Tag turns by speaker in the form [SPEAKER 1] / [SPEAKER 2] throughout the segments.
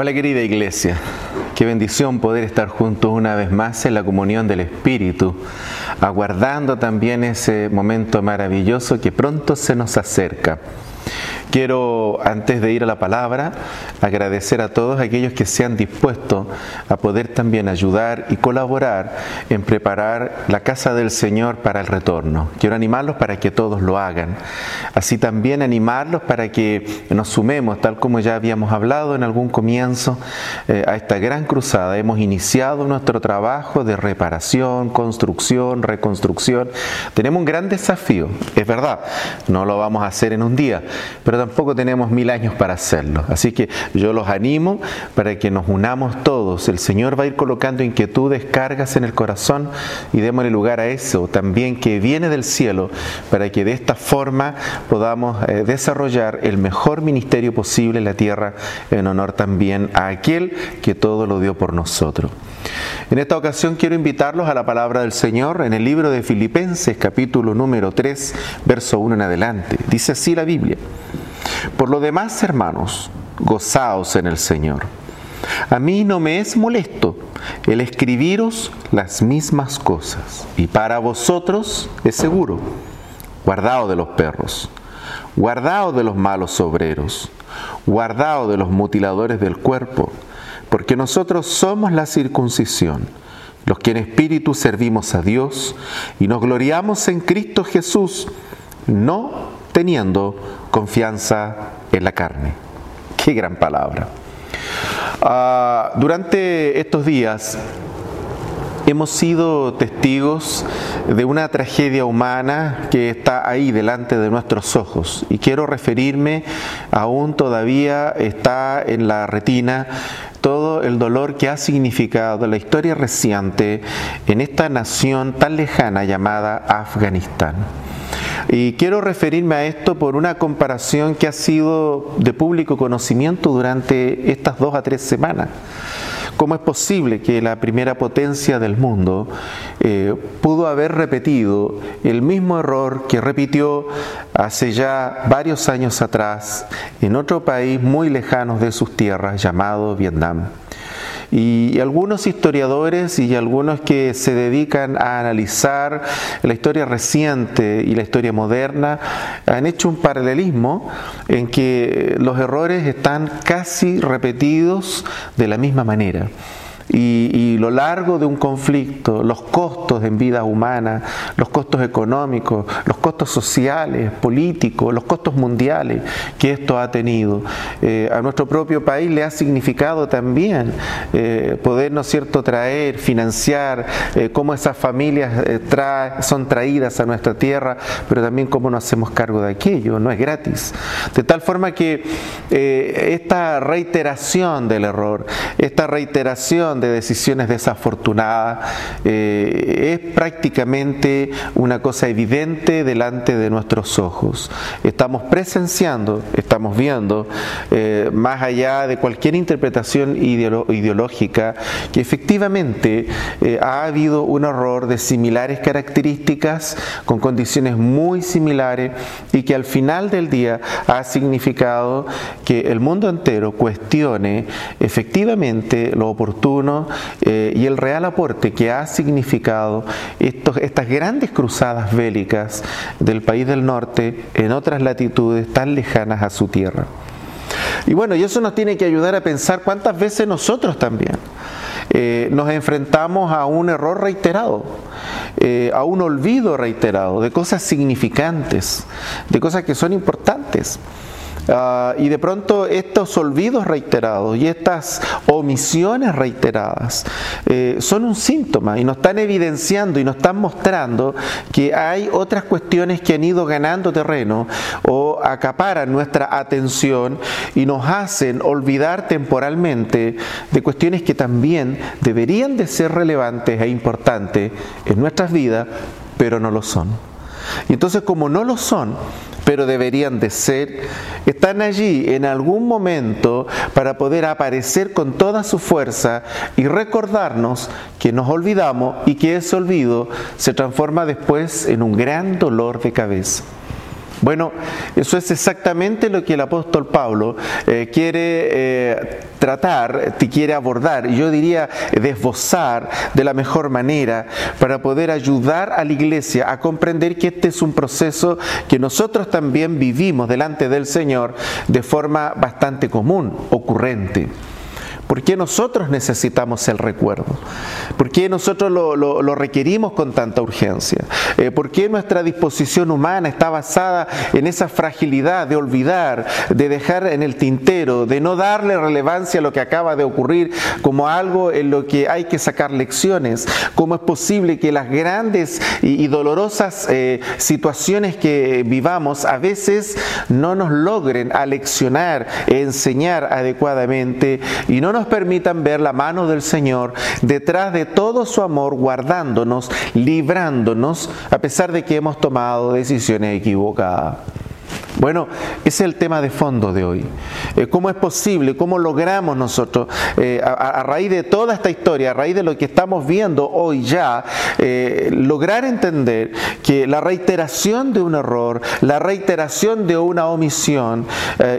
[SPEAKER 1] Hola querida iglesia, qué bendición poder estar juntos una vez más en la comunión del Espíritu, aguardando también ese momento maravilloso que pronto se nos acerca. Quiero, antes de ir a la palabra, agradecer a todos aquellos que se han dispuesto a poder también ayudar y colaborar en preparar la casa del Señor para el retorno. Quiero animarlos para que todos lo hagan. Así también animarlos para que nos sumemos, tal como ya habíamos hablado en algún comienzo, eh, a esta gran cruzada. Hemos iniciado nuestro trabajo de reparación, construcción, reconstrucción. Tenemos un gran desafío, es verdad, no lo vamos a hacer en un día, pero tampoco tenemos mil años para hacerlo. Así que yo los animo para que nos unamos todos. El Señor va a ir colocando inquietudes, cargas en el corazón y démosle lugar a eso también que viene del cielo para que de esta forma podamos eh, desarrollar el mejor ministerio posible en la tierra en honor también a aquel que todo lo dio por nosotros. En esta ocasión quiero invitarlos a la palabra del Señor en el libro de Filipenses capítulo número 3, verso 1 en adelante. Dice así la Biblia. Por lo demás, hermanos, gozaos en el Señor. A mí no me es molesto el escribiros las mismas cosas, y para vosotros es seguro. Guardaos de los perros, guardaos de los malos obreros, guardaos de los mutiladores del cuerpo, porque nosotros somos la circuncisión, los que en espíritu servimos a Dios y nos gloriamos en Cristo Jesús, no teniendo confianza en la carne. Qué gran palabra. Ah, durante estos días hemos sido testigos de una tragedia humana que está ahí delante de nuestros ojos y quiero referirme, aún todavía está en la retina, todo el dolor que ha significado la historia reciente en esta nación tan lejana llamada Afganistán. Y quiero referirme a esto por una comparación que ha sido de público conocimiento durante estas dos a tres semanas. ¿Cómo es posible que la primera potencia del mundo eh, pudo haber repetido el mismo error que repitió hace ya varios años atrás en otro país muy lejano de sus tierras llamado Vietnam? Y algunos historiadores y algunos que se dedican a analizar la historia reciente y la historia moderna han hecho un paralelismo en que los errores están casi repetidos de la misma manera y, lo largo de un conflicto, los costos en vida humana, los costos económicos, los costos sociales, políticos, los costos mundiales que esto ha tenido. Eh, a nuestro propio país le ha significado también eh, poder, ¿no es cierto?, traer, financiar, eh, cómo esas familias son traídas a nuestra tierra, pero también cómo nos hacemos cargo de aquello, no es gratis. De tal forma que esta reiteración del error, esta reiteración de decisiones desafortunadas eh, es prácticamente una cosa evidente delante de nuestros ojos. Estamos presenciando, estamos viendo, eh, más allá de cualquier interpretación ideológica, que efectivamente eh, ha habido un error de similares características, con condiciones muy similares, y que al final del día ha significado que el mundo entero cuestione efectivamente lo oportuno eh, y el real aporte que ha significado estas grandes cruzadas bélicas del país del norte en otras latitudes tan lejanas a su tierra. Y bueno, y eso nos tiene que ayudar a pensar cuántas veces nosotros también eh, nos enfrentamos a un error reiterado, eh, a un olvido reiterado de cosas significantes, de cosas que son importantes. Ah, y de pronto estos olvidos reiterados y estas omisiones reiteradas eh, son un síntoma y nos están evidenciando y nos están mostrando que hay otras cuestiones que han ido ganando terreno o acaparan nuestra atención y nos hacen olvidar temporalmente de cuestiones que también deberían de ser relevantes e importantes en nuestras vidas, pero no lo son. Y entonces como no lo son, pero deberían de ser, están allí en algún momento para poder aparecer con toda su fuerza y recordarnos que nos olvidamos y que ese olvido se transforma después en un gran dolor de cabeza. Bueno, eso es exactamente lo que el apóstol Pablo eh, quiere eh, tratar, quiere abordar, yo diría desbozar de la mejor manera para poder ayudar a la iglesia a comprender que este es un proceso que nosotros también vivimos delante del Señor de forma bastante común, ocurrente. ¿Por qué nosotros necesitamos el recuerdo? ¿Por qué nosotros lo, requerimos con tanta urgencia? Eh, ¿Por qué nuestra disposición humana está basada en esa fragilidad de olvidar, de dejar en el tintero, de no darle relevancia a lo que acaba de ocurrir como algo en lo que hay que sacar lecciones? ¿Cómo es posible que las grandes y, dolorosas eh, situaciones que vivamos a veces no nos logren aleccionar, enseñar adecuadamente y no nos nos permitan ver la mano del Señor detrás de todo su amor, guardándonos, librándonos, a pesar de que hemos tomado decisiones equivocadas. Bueno, ese es el tema de fondo de hoy. Eh, ¿Cómo es posible? ¿Cómo logramos nosotros, eh, a, raíz de toda esta historia, a raíz de lo que estamos viendo hoy ya, eh, lograr entender que la reiteración de un error, la reiteración de una omisión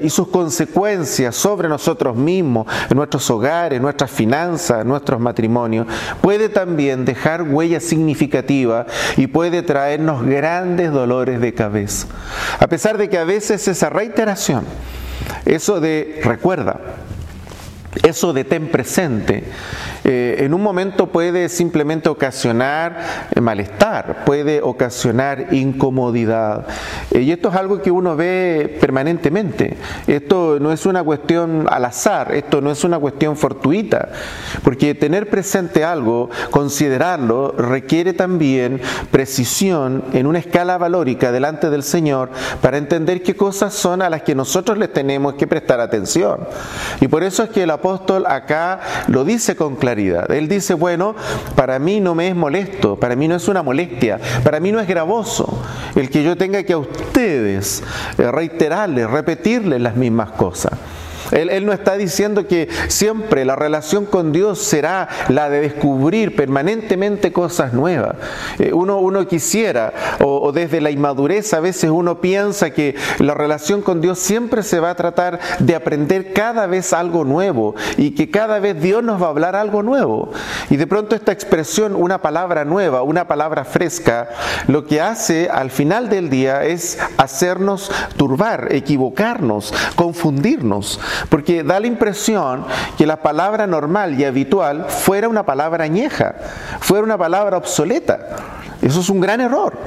[SPEAKER 1] y sus consecuencias sobre nosotros mismos, en nuestros hogares, nuestras finanzas, nuestros matrimonios, puede también dejar huella significativa y puede traernos grandes dolores de cabeza. A pesar de que a veces esa reiteración, eso de recuerda, eso de ten presente, eh, en un momento puede simplemente ocasionar eh, malestar, puede ocasionar incomodidad. Eh, y esto es algo que uno ve permanentemente. Esto no es una cuestión al azar, esto no es una cuestión fortuita, porque tener presente algo, considerarlo, requiere también precisión en una escala valórica delante del Señor para entender qué cosas son a las que nosotros les tenemos que prestar atención. Y por eso es que el apóstol acá lo dice con claridad él dice, bueno, para mí no me es molesto, para mí no es una molestia, para mí no es gravoso el que yo tenga que a ustedes eh, reiterarles, repetirles las mismas cosas. Él, no está diciendo que siempre la relación con Dios será la de descubrir permanentemente cosas nuevas. Eh, uno, uno quisiera, o, desde la inmadurez a veces uno piensa que la relación con Dios siempre se va a tratar de aprender cada vez algo nuevo y que cada vez Dios nos va a hablar algo nuevo. Y de pronto esta expresión, una palabra nueva, una palabra fresca, lo que hace al final del día es hacernos turbar, equivocarnos, confundirnos porque da la impresión que la palabra normal y habitual fuera una palabra añeja, fuera una palabra obsoleta. Eso es un gran error.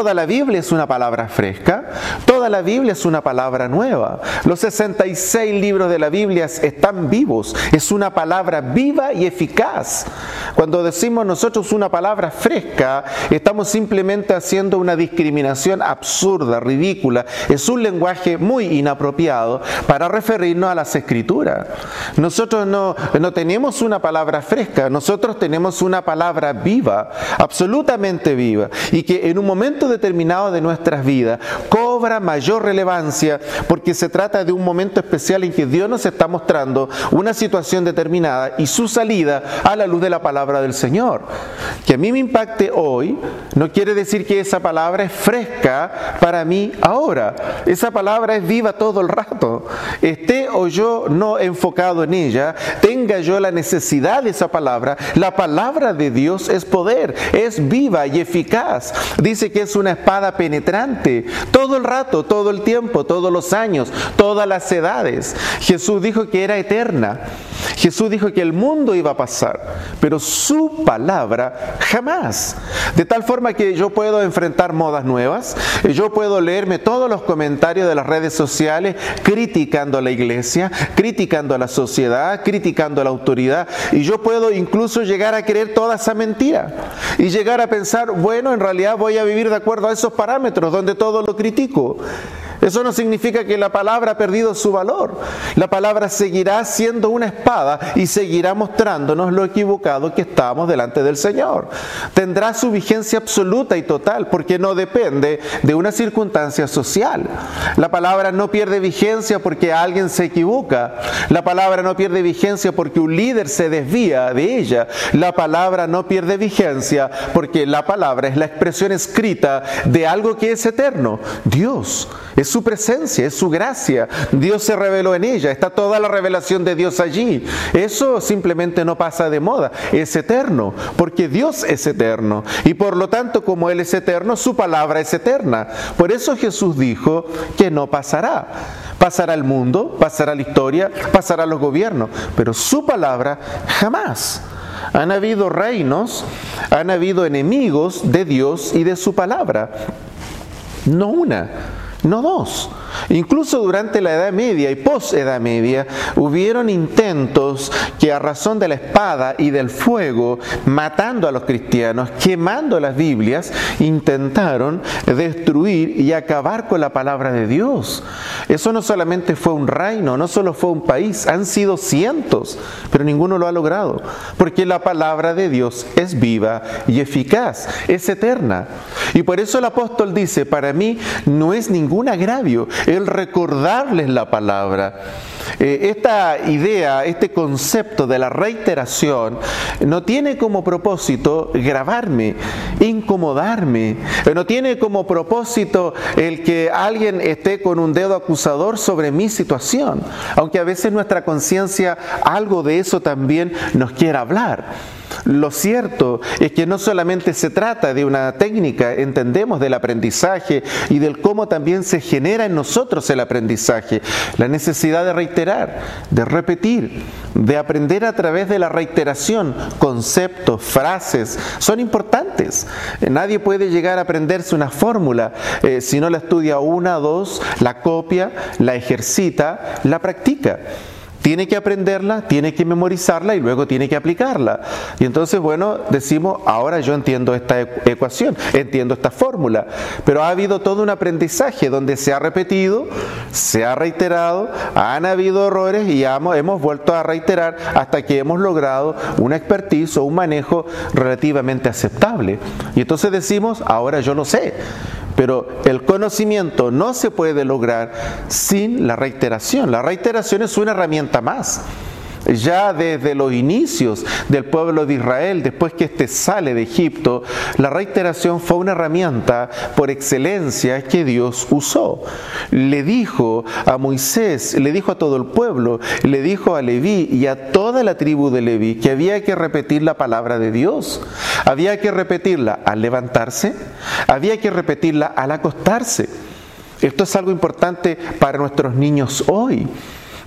[SPEAKER 1] Toda la Biblia es una palabra fresca, toda la Biblia es una palabra nueva. Los 66 libros de la Biblia están vivos, es una palabra viva y eficaz. Cuando decimos nosotros una palabra fresca, estamos simplemente haciendo una discriminación absurda, ridícula. Es un lenguaje muy inapropiado para referirnos a las escrituras. Nosotros no, tenemos una palabra fresca, nosotros tenemos una palabra viva, absolutamente viva, y que en un momento determinado de nuestras vidas cobra mayor relevancia porque se trata de un momento especial en que Dios nos está mostrando una situación determinada y su salida a la luz de la palabra del Señor. Que a mí me impacte hoy no quiere decir que esa palabra es fresca para mí ahora. Esa palabra es viva todo el rato. Esté o yo no enfocado en ella, tenga yo la necesidad de esa palabra, la palabra de Dios es poder, es viva y eficaz. Dice que es una espada penetrante todo el rato, todo el tiempo, todos los años, todas las edades. Jesús dijo que era eterna. Jesús dijo que el mundo iba a pasar, pero su palabra jamás. De tal forma que yo puedo enfrentar modas nuevas, yo puedo leerme todos los comentarios de las redes sociales criticando a la iglesia, criticando a la sociedad, criticando a la autoridad, y yo puedo incluso llegar a creer toda esa mentira y llegar a pensar, bueno, en realidad voy a vivir de acuerdo a esos parámetros donde todo lo critico. Eso no significa que la palabra ha perdido su valor. La palabra seguirá siendo una espada y seguirá mostrándonos lo equivocado que estamos delante del Señor. Tendrá su vigencia absoluta y total porque no depende de una circunstancia social. La palabra no pierde vigencia porque alguien se equivoca. La palabra no pierde vigencia porque un líder se desvía de ella. La palabra no pierde vigencia porque la palabra es la expresión escrita de algo que es eterno. Dios es su presencia, es su gracia. Dios se reveló en ella, está toda la revelación de Dios allí. Eso simplemente no pasa de moda, es eterno, porque Dios es eterno. Y por lo tanto, como Él es eterno, su palabra es eterna. Por eso Jesús dijo que no pasará. Pasará el mundo, pasará la historia, pasará los gobiernos, pero su palabra jamás. Han habido reinos, han habido enemigos de Dios y de su palabra. No una, no dos. Incluso durante la Edad Media y post-Edad Media hubieron intentos que a razón de la espada y del fuego, matando a los cristianos, quemando las Biblias, intentaron destruir y acabar con la palabra de Dios. Eso no solamente fue un reino, no solo fue un país, han sido cientos, pero ninguno lo ha logrado, porque la palabra de Dios es viva y eficaz, es eterna. Y por eso el apóstol dice, para mí no es ningún agravio el recordarles la palabra. Eh, esta idea, este concepto de la reiteración, no tiene como propósito grabarme, incomodarme, eh, no tiene como propósito el que alguien esté con un dedo acusador sobre mi situación, aunque a veces nuestra conciencia algo de eso también nos quiera hablar. Lo cierto es que no solamente se trata de una técnica, entendemos del aprendizaje y del cómo también se genera en nosotros el aprendizaje, la necesidad de reiterar, de repetir, de aprender a través de la reiteración, conceptos, frases, son importantes. Nadie puede llegar a aprenderse una fórmula eh, si no la estudia una, dos, la copia, la ejercita, la practica. Tiene que aprenderla, tiene que memorizarla y luego tiene que aplicarla. Y entonces, bueno, decimos, ahora yo entiendo esta ecuación, entiendo esta fórmula, pero ha habido todo un aprendizaje donde se ha repetido, se ha reiterado, han habido errores y hemos vuelto a reiterar hasta que hemos logrado una expertise o un manejo relativamente aceptable. Y entonces decimos, ahora yo lo sé. Pero el conocimiento no se puede lograr sin la reiteración. La reiteración es una herramienta más ya desde los inicios del pueblo de Israel, después que éste sale de Egipto, la reiteración fue una herramienta por excelencia que Dios usó. Le dijo a Moisés, le dijo a todo el pueblo, le dijo a Leví y a toda la tribu de Leví que había que repetir la palabra de Dios. Había que repetirla al levantarse, había que repetirla al acostarse. Esto es algo importante para nuestros niños hoy.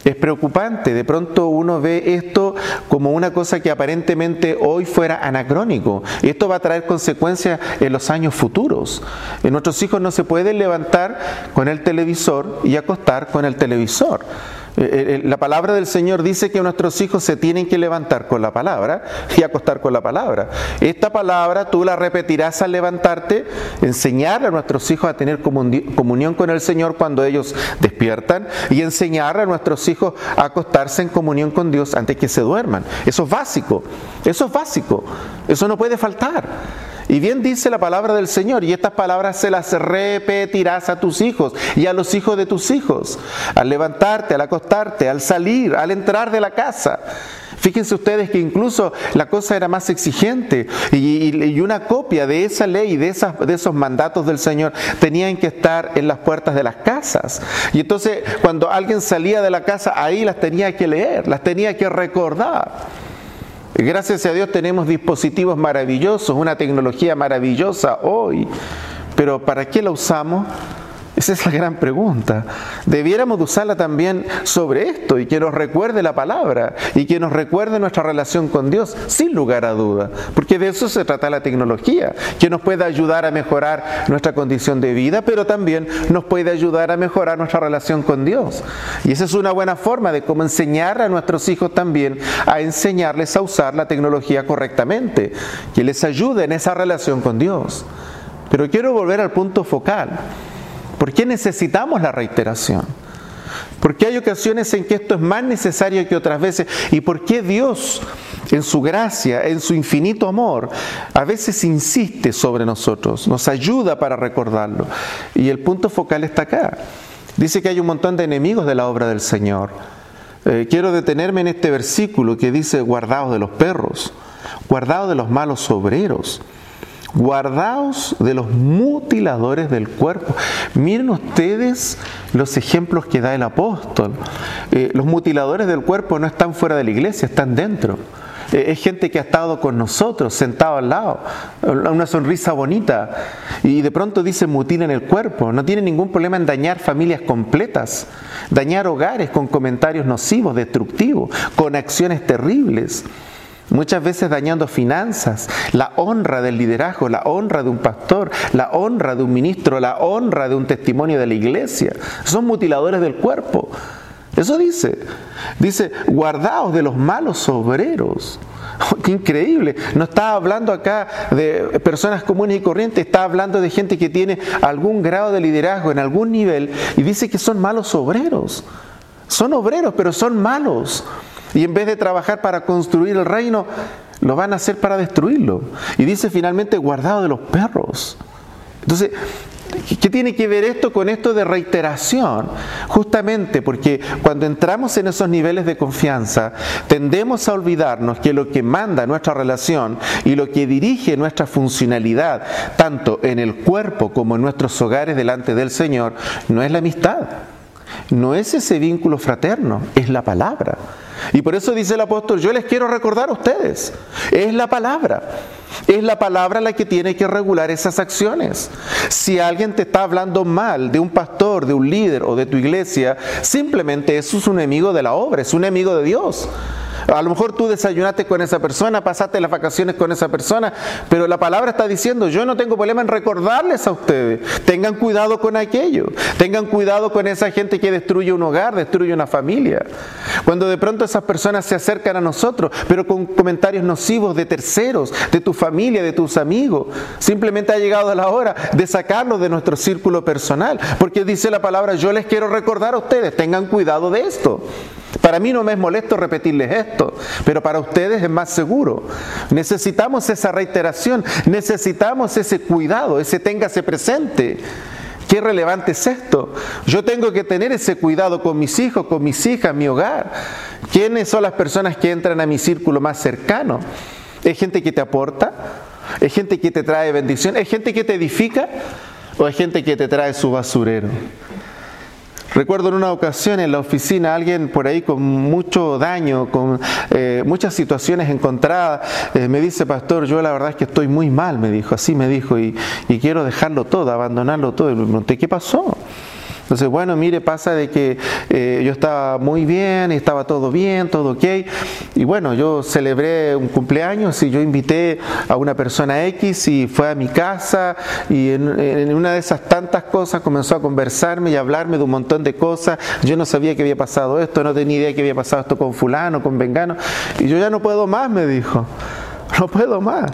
[SPEAKER 1] Es preocupante, de pronto uno ve esto como una cosa que aparentemente hoy fuera anacrónico. Esto va a traer consecuencias en los años futuros. En nuestros hijos no se pueden levantar con el televisor y acostar con el televisor. Eh, eh, la palabra del Señor dice que nuestros hijos se tienen que levantar con la palabra y acostar con la palabra. Esta palabra tú la repetirás al levantarte, enseñar a nuestros hijos a tener comunión con el Señor cuando ellos despiertan y enseñar a nuestros hijos a acostarse en comunión con Dios antes que se duerman. Eso es básico, eso es básico, eso no puede faltar. Y bien dice la palabra del Señor, y estas palabras se las repetirás a tus hijos y a los hijos de tus hijos, al levantarte, al acostarte, al salir, al entrar de la casa. Fíjense ustedes que incluso la cosa era más exigente y, una copia de esa ley, de, esas, de esos mandatos del Señor, tenían que estar en las puertas de las casas. Y entonces cuando alguien salía de la casa, ahí las tenía que leer, las tenía que recordar. Gracias a Dios tenemos dispositivos maravillosos, una tecnología maravillosa hoy, pero ¿para qué la usamos? Esa es la gran pregunta. Debiéramos usarla también sobre esto y que nos recuerde la palabra y que nos recuerde nuestra relación con Dios, sin lugar a duda, porque de eso se trata la tecnología, que nos puede ayudar a mejorar nuestra condición de vida, pero también nos puede ayudar a mejorar nuestra relación con Dios. Y esa es una buena forma de cómo enseñar a nuestros hijos también a enseñarles a usar la tecnología correctamente, que les ayude en esa relación con Dios. Pero quiero volver al punto focal. ¿Por qué necesitamos la reiteración? ¿Por qué hay ocasiones en que esto es más necesario que otras veces? ¿Y por qué Dios, en su gracia, en su infinito amor, a veces insiste sobre nosotros, nos ayuda para recordarlo? Y el punto focal está acá. Dice que hay un montón de enemigos de la obra del Señor. Eh, quiero detenerme en este versículo que dice, guardaos de los perros, guardaos de los malos obreros guardaos de los mutiladores del cuerpo. Miren ustedes los ejemplos que da el apóstol. Eh, los mutiladores del cuerpo no están fuera de la iglesia, están dentro. Eh, es gente que ha estado con nosotros, sentado al lado, una sonrisa bonita, y de pronto dice mutilen el cuerpo. No tiene ningún problema en dañar familias completas, dañar hogares con comentarios nocivos, destructivos, con acciones terribles muchas veces dañando finanzas, la honra del liderazgo, la honra de un pastor, la honra de un ministro, la honra de un testimonio de la iglesia. Son mutiladores del cuerpo. Eso dice. Dice, guardaos de los malos obreros. qué increíble. No está hablando acá de personas comunes y corrientes, está hablando de gente que tiene algún grado de liderazgo en algún nivel y dice que son malos obreros. Son obreros, pero son malos. Y en vez de trabajar para construir el reino, lo van a hacer para destruirlo. Y dice finalmente, guardado de los perros. Entonces, ¿Qué tiene que ver esto con esto de reiteración? Justamente porque cuando entramos en esos niveles de confianza, tendemos a olvidarnos que lo que manda nuestra relación y lo que dirige nuestra funcionalidad, tanto en el cuerpo como en nuestros hogares delante del Señor, no es la amistad, no es ese vínculo fraterno, es la palabra. Y por eso dice el apóstol, yo les quiero recordar a ustedes, es la palabra. Es la palabra la que tiene que regular esas acciones. Si alguien te está hablando mal de un pastor, de un líder o de tu iglesia, simplemente eso es un enemigo de la obra, es un enemigo de Dios. A lo mejor tú desayunaste con esa persona, pasaste las vacaciones con esa persona, pero la palabra está diciendo, yo no tengo problema en recordarles a ustedes. Tengan cuidado con aquello. Tengan cuidado con esa gente que destruye un hogar, destruye una familia. Cuando de pronto esas personas se acercan a nosotros, pero con comentarios nocivos de terceros, de tu familia, de tus amigos, simplemente ha llegado la hora de sacarlos de nuestro círculo personal. Porque dice la palabra, yo les quiero recordar a ustedes, tengan cuidado de esto. Para mí no me es molesto repetirles esto, pero para ustedes es más seguro. Necesitamos esa reiteración, necesitamos ese cuidado, ese téngase presente. Qué relevante es esto. Yo tengo que tener ese cuidado con mis hijos, con mis hijas, mi hogar. ¿Quiénes son las personas que entran a mi círculo más cercano? ¿Es gente que te aporta? ¿Es gente que te trae bendición? ¿Es gente que te edifica? ¿O es gente que te trae su basurero? Recuerdo en una ocasión en la oficina alguien por ahí con mucho daño, con eh, muchas situaciones encontradas, eh, me dice, pastor, yo la verdad es que estoy muy mal, me dijo, así me dijo, y, y quiero dejarlo todo, abandonarlo todo. Y me pregunté, ¿qué pasó? Entonces, bueno, mire, pasa de que eh, yo estaba muy bien, estaba todo bien, todo ok. Y bueno, yo celebré un cumpleaños y yo invité a una persona X y fue a mi casa y en, una de esas tantas cosas comenzó a conversarme y a hablarme de un montón de cosas. Yo no sabía que había pasado esto, no tenía idea que había pasado esto con fulano, con vengano. Y yo ya no puedo más, me dijo. No puedo más.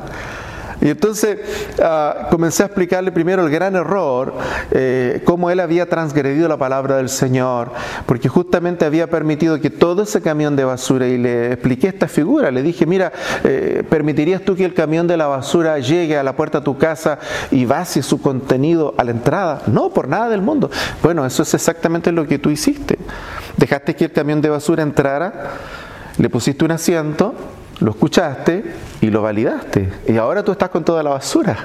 [SPEAKER 1] Y entonces ah, comencé a explicarle primero el gran error, eh, cómo él había transgredido la palabra del Señor, porque justamente había permitido que todo ese camión de basura, y le expliqué esta figura, le dije, mira, eh, ¿permitirías tú que el camión de la basura llegue a la puerta de tu casa y vacíe su contenido a la entrada? No, por nada del mundo. Bueno, eso es exactamente lo que tú hiciste. Dejaste que el camión de basura entrara, le pusiste un asiento, lo escuchaste y lo validaste. Y ahora tú estás con toda la basura.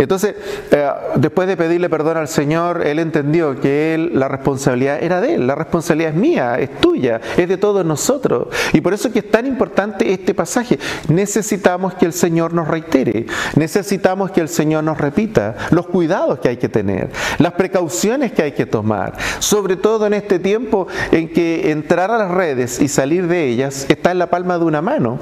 [SPEAKER 1] Entonces, eh, después de pedirle perdón al Señor, él entendió que la responsabilidad era de él, la responsabilidad es mía, es tuya, es de todos nosotros. Y por eso es que es tan importante este pasaje. Necesitamos que el Señor nos reitere, necesitamos que el Señor nos repita los cuidados que hay que tener, las precauciones que hay que tomar, sobre todo en este tiempo en que entrar a las redes y salir de ellas está en la palma de una mano.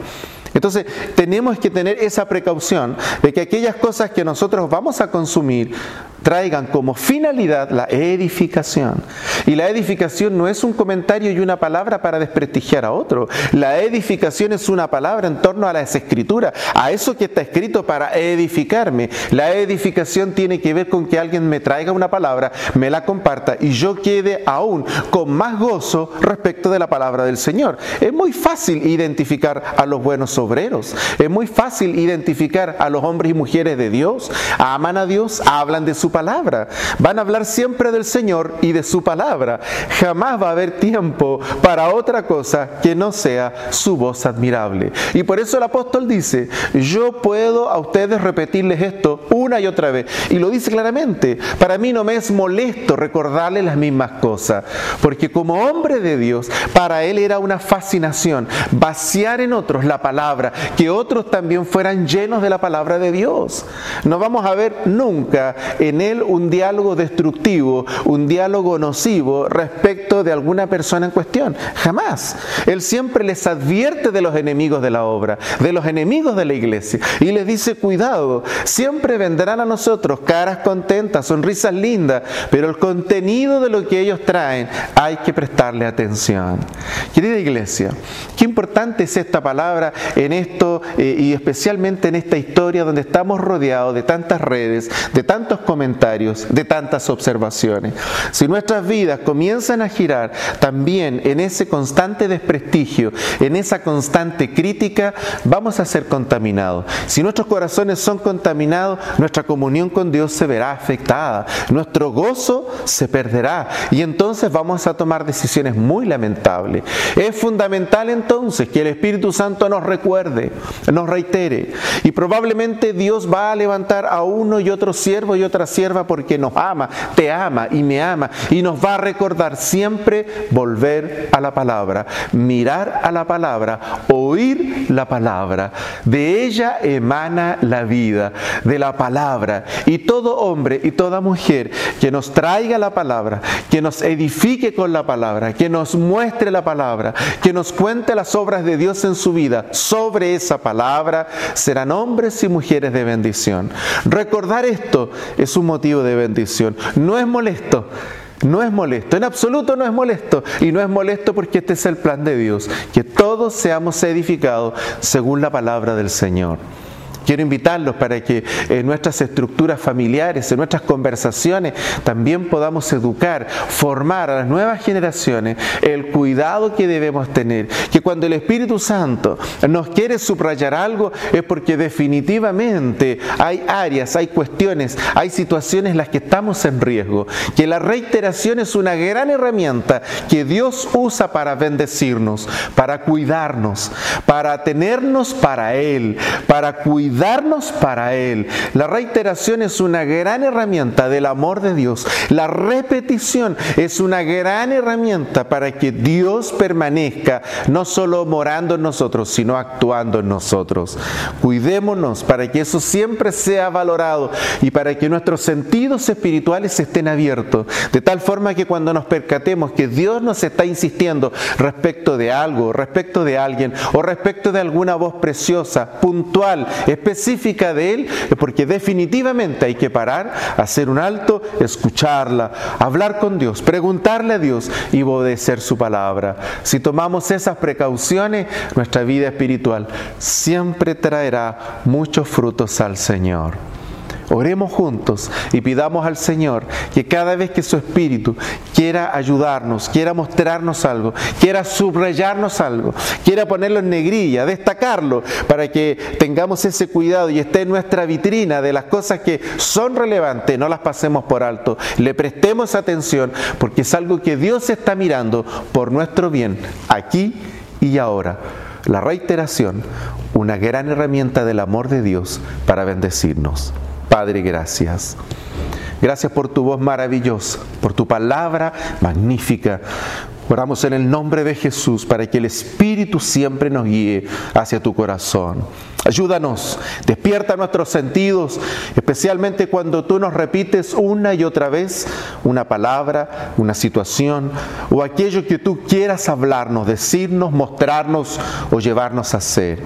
[SPEAKER 1] Entonces, tenemos que tener esa precaución de que aquellas cosas que nosotros vamos a consumir traigan como finalidad la edificación. Y la edificación no es un comentario y una palabra para desprestigiar a otro. La edificación es una palabra en torno a las escrituras, a eso que está escrito para edificarme. La edificación tiene que ver con que alguien me traiga una palabra, me la comparta y yo quede aún con más gozo respecto de la palabra del Señor. Es muy fácil identificar a los buenos obreros. Es muy fácil identificar a los hombres y mujeres de Dios. Aman a Dios, hablan de su palabra. Van a hablar siempre del Señor y de su palabra. Jamás va a haber tiempo para otra cosa que no sea su voz admirable. Y por eso el apóstol dice, yo puedo a ustedes repetirles esto una y otra vez. Y lo dice claramente, para mí no me es molesto recordarles las mismas cosas, porque como hombre de Dios, para él era una fascinación vaciar en otros la palabra, que otros también fueran llenos de la palabra de Dios. No vamos a ver nunca en él un diálogo destructivo, un diálogo nocivo respecto de alguna persona en cuestión. Jamás. Él siempre les advierte de los enemigos de la obra, de los enemigos de la iglesia. Y les dice, cuidado, siempre vendrán a nosotros caras contentas, sonrisas lindas, pero el contenido de lo que ellos traen hay que prestarle atención. Querida iglesia, qué importante es esta palabra en esto eh, y especialmente en esta historia donde estamos rodeados de tantas redes, de tantos comentarios, de tantas observaciones. Si nuestras vidas comienzan a girar también en ese constante desprestigio, en esa constante crítica, vamos a ser contaminados. Si nuestros corazones son contaminados, nuestra comunión con Dios se verá afectada, nuestro gozo se perderá y entonces vamos a tomar decisiones muy lamentables. Es fundamental entonces que el Espíritu Santo nos recuerde, nos reitere y probablemente Dios va a levantar a uno y otro siervo y otra sierva porque nos ama, te ama y me ama y nos va a recordar siempre volver a la palabra, mirar a la palabra, oír la palabra. De ella emana la vida, de la palabra. Y todo hombre y toda mujer que nos traiga la palabra, que nos edifique con la palabra, que nos muestre la palabra, que nos cuente las obras de Dios en su vida sobre esa palabra, serán hombres y mujeres de bendición. Recordar esto es un motivo de bendición. No es molesto. No es molesto, en absoluto no es molesto. Y no es molesto porque este es el plan de Dios, que todos seamos edificados según la palabra del Señor. Quiero invitarlos para que en nuestras estructuras familiares, en nuestras conversaciones, también podamos educar, formar a las nuevas generaciones el cuidado que debemos tener. Que cuando el Espíritu Santo nos quiere subrayar algo es porque definitivamente hay áreas, hay cuestiones, hay situaciones en las que estamos en riesgo. Que la reiteración es una gran herramienta que Dios usa para bendecirnos, para cuidarnos, para tenernos para Él, para cuidar darnos para Él. La reiteración es una gran herramienta del amor de Dios. La repetición es una gran herramienta para que Dios permanezca no solo morando en nosotros, sino actuando en nosotros. Cuidémonos para que eso siempre sea valorado y para que nuestros sentidos espirituales estén abiertos, de tal forma que cuando nos percatemos que Dios nos está insistiendo respecto de algo, respecto de alguien o respecto de alguna voz preciosa, puntual, específica, específica de Él, porque definitivamente hay que parar, hacer un alto, escucharla, hablar con Dios, preguntarle a Dios y obedecer su palabra. Si tomamos esas precauciones, nuestra vida espiritual siempre traerá muchos frutos al Señor. Oremos juntos y pidamos al Señor que cada vez que su Espíritu quiera ayudarnos, quiera mostrarnos algo, quiera subrayarnos algo, quiera ponerlo en negrilla, destacarlo, para que tengamos ese cuidado y esté en nuestra vitrina de las cosas que son relevantes, no las pasemos por alto, le prestemos atención, porque es algo que Dios está mirando por nuestro bien, aquí y ahora. La reiteración, una gran herramienta del amor de Dios para bendecirnos. Padre, gracias. Gracias por tu voz maravillosa, por tu palabra magnífica. Oramos en el nombre de Jesús para que el Espíritu siempre nos guíe hacia tu corazón. Ayúdanos, despierta nuestros sentidos, especialmente cuando tú nos repites una y otra vez una palabra, una situación o aquello que tú quieras hablarnos, decirnos, mostrarnos o llevarnos a hacer.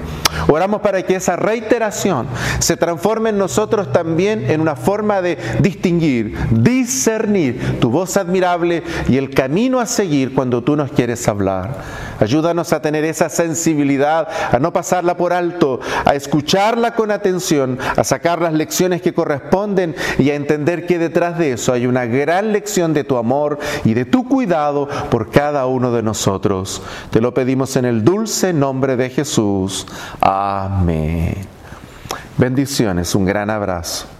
[SPEAKER 1] Oramos para que esa reiteración se transforme en nosotros también en una forma de distinguir, discernir tu voz admirable y el camino a seguir cuando tú nos quieres hablar. Ayúdanos a tener esa sensibilidad, a no pasarla por alto, a escucharla con atención, a sacar las lecciones que corresponden y a entender que detrás de eso hay una gran lección de tu amor y de tu cuidado por cada uno de nosotros. Te lo pedimos en el dulce nombre de Jesús. Amén. Bendiciones, un gran abrazo.